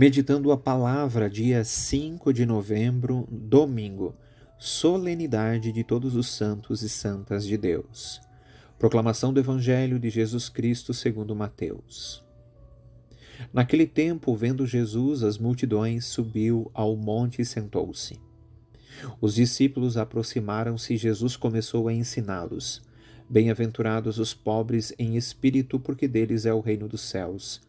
Meditando a palavra, dia 5 de novembro, domingo, solenidade de todos os santos e santas de Deus. Proclamação do Evangelho de Jesus Cristo segundo Mateus. Naquele tempo, vendo Jesus as multidões, subiu ao monte e sentou-se. Os discípulos aproximaram-se e Jesus começou a ensiná-los. Bem-aventurados os pobres em espírito, porque deles é o reino dos céus.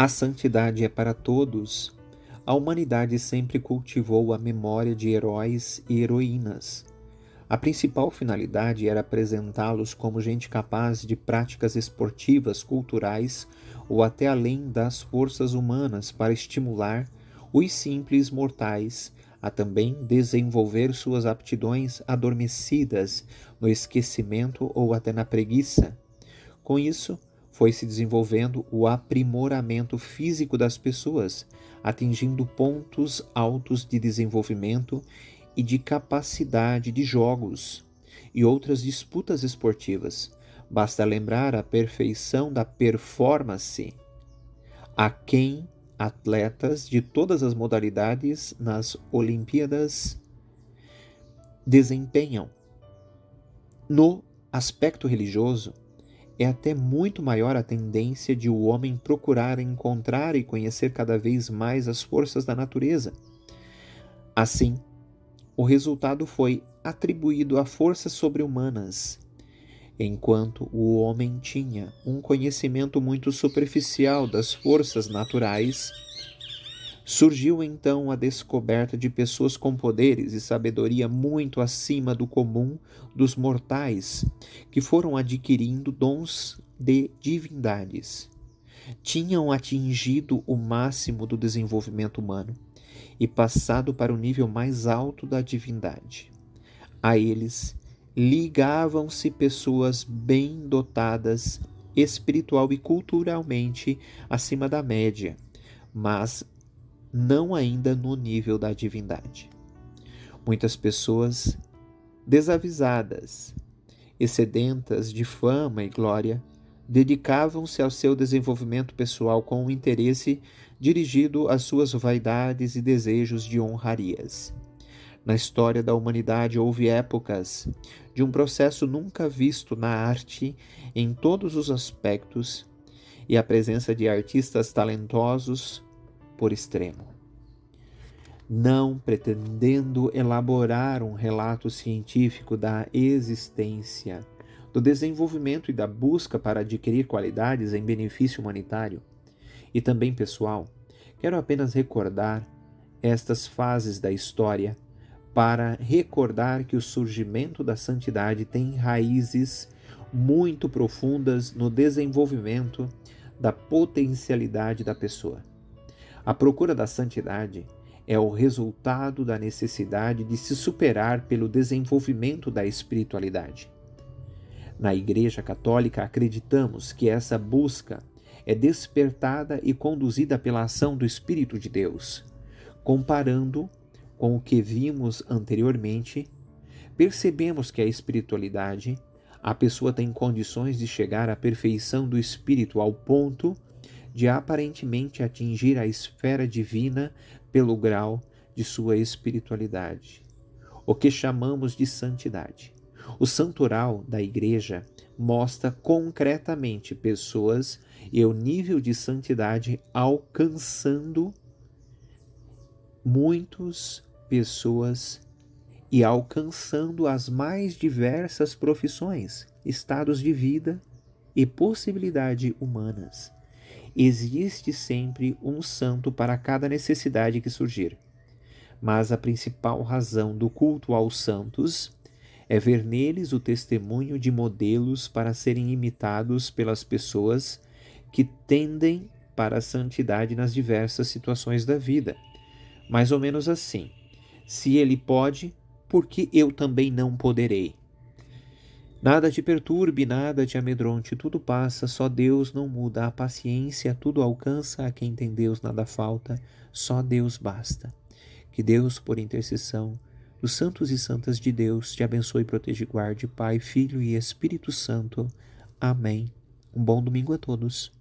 A santidade é para todos. A humanidade sempre cultivou a memória de heróis e heroínas. A principal finalidade era apresentá-los como gente capaz de práticas esportivas, culturais ou até além das forças humanas para estimular os simples mortais a também desenvolver suas aptidões adormecidas no esquecimento ou até na preguiça. Com isso, foi se desenvolvendo o aprimoramento físico das pessoas, atingindo pontos altos de desenvolvimento e de capacidade de jogos e outras disputas esportivas. Basta lembrar a perfeição da performance a quem atletas de todas as modalidades nas Olimpíadas desempenham. No aspecto religioso, é até muito maior a tendência de o homem procurar encontrar e conhecer cada vez mais as forças da natureza. Assim, o resultado foi atribuído a forças sobre-humanas, enquanto o homem tinha um conhecimento muito superficial das forças naturais Surgiu então a descoberta de pessoas com poderes e sabedoria muito acima do comum dos mortais, que foram adquirindo dons de divindades. Tinham atingido o máximo do desenvolvimento humano e passado para o nível mais alto da divindade. A eles ligavam-se pessoas bem dotadas espiritual e culturalmente acima da média, mas não ainda no nível da divindade. Muitas pessoas desavisadas e sedentas de fama e glória dedicavam-se ao seu desenvolvimento pessoal com um interesse dirigido às suas vaidades e desejos de honrarias. Na história da humanidade houve épocas de um processo nunca visto na arte em todos os aspectos e a presença de artistas talentosos por extremo. Não pretendendo elaborar um relato científico da existência, do desenvolvimento e da busca para adquirir qualidades em benefício humanitário e também pessoal, quero apenas recordar estas fases da história para recordar que o surgimento da santidade tem raízes muito profundas no desenvolvimento da potencialidade da pessoa. A procura da santidade é o resultado da necessidade de se superar pelo desenvolvimento da espiritualidade. Na Igreja Católica, acreditamos que essa busca é despertada e conduzida pela ação do Espírito de Deus. Comparando com o que vimos anteriormente, percebemos que a espiritualidade, a pessoa tem condições de chegar à perfeição do espírito ao ponto de aparentemente atingir a esfera divina pelo grau de sua espiritualidade, o que chamamos de santidade. O santoral da Igreja mostra concretamente pessoas e o nível de santidade alcançando muitos pessoas e alcançando as mais diversas profissões, estados de vida e possibilidade humanas. Existe sempre um santo para cada necessidade que surgir. Mas a principal razão do culto aos santos é ver neles o testemunho de modelos para serem imitados pelas pessoas que tendem para a santidade nas diversas situações da vida. Mais ou menos assim: se ele pode, por que eu também não poderei? Nada te perturbe, nada te amedronte, tudo passa, só Deus não muda. A paciência tudo alcança, a quem tem Deus nada falta, só Deus basta. Que Deus, por intercessão dos santos e santas de Deus, te abençoe, proteja e guarde, Pai, Filho e Espírito Santo. Amém. Um bom domingo a todos.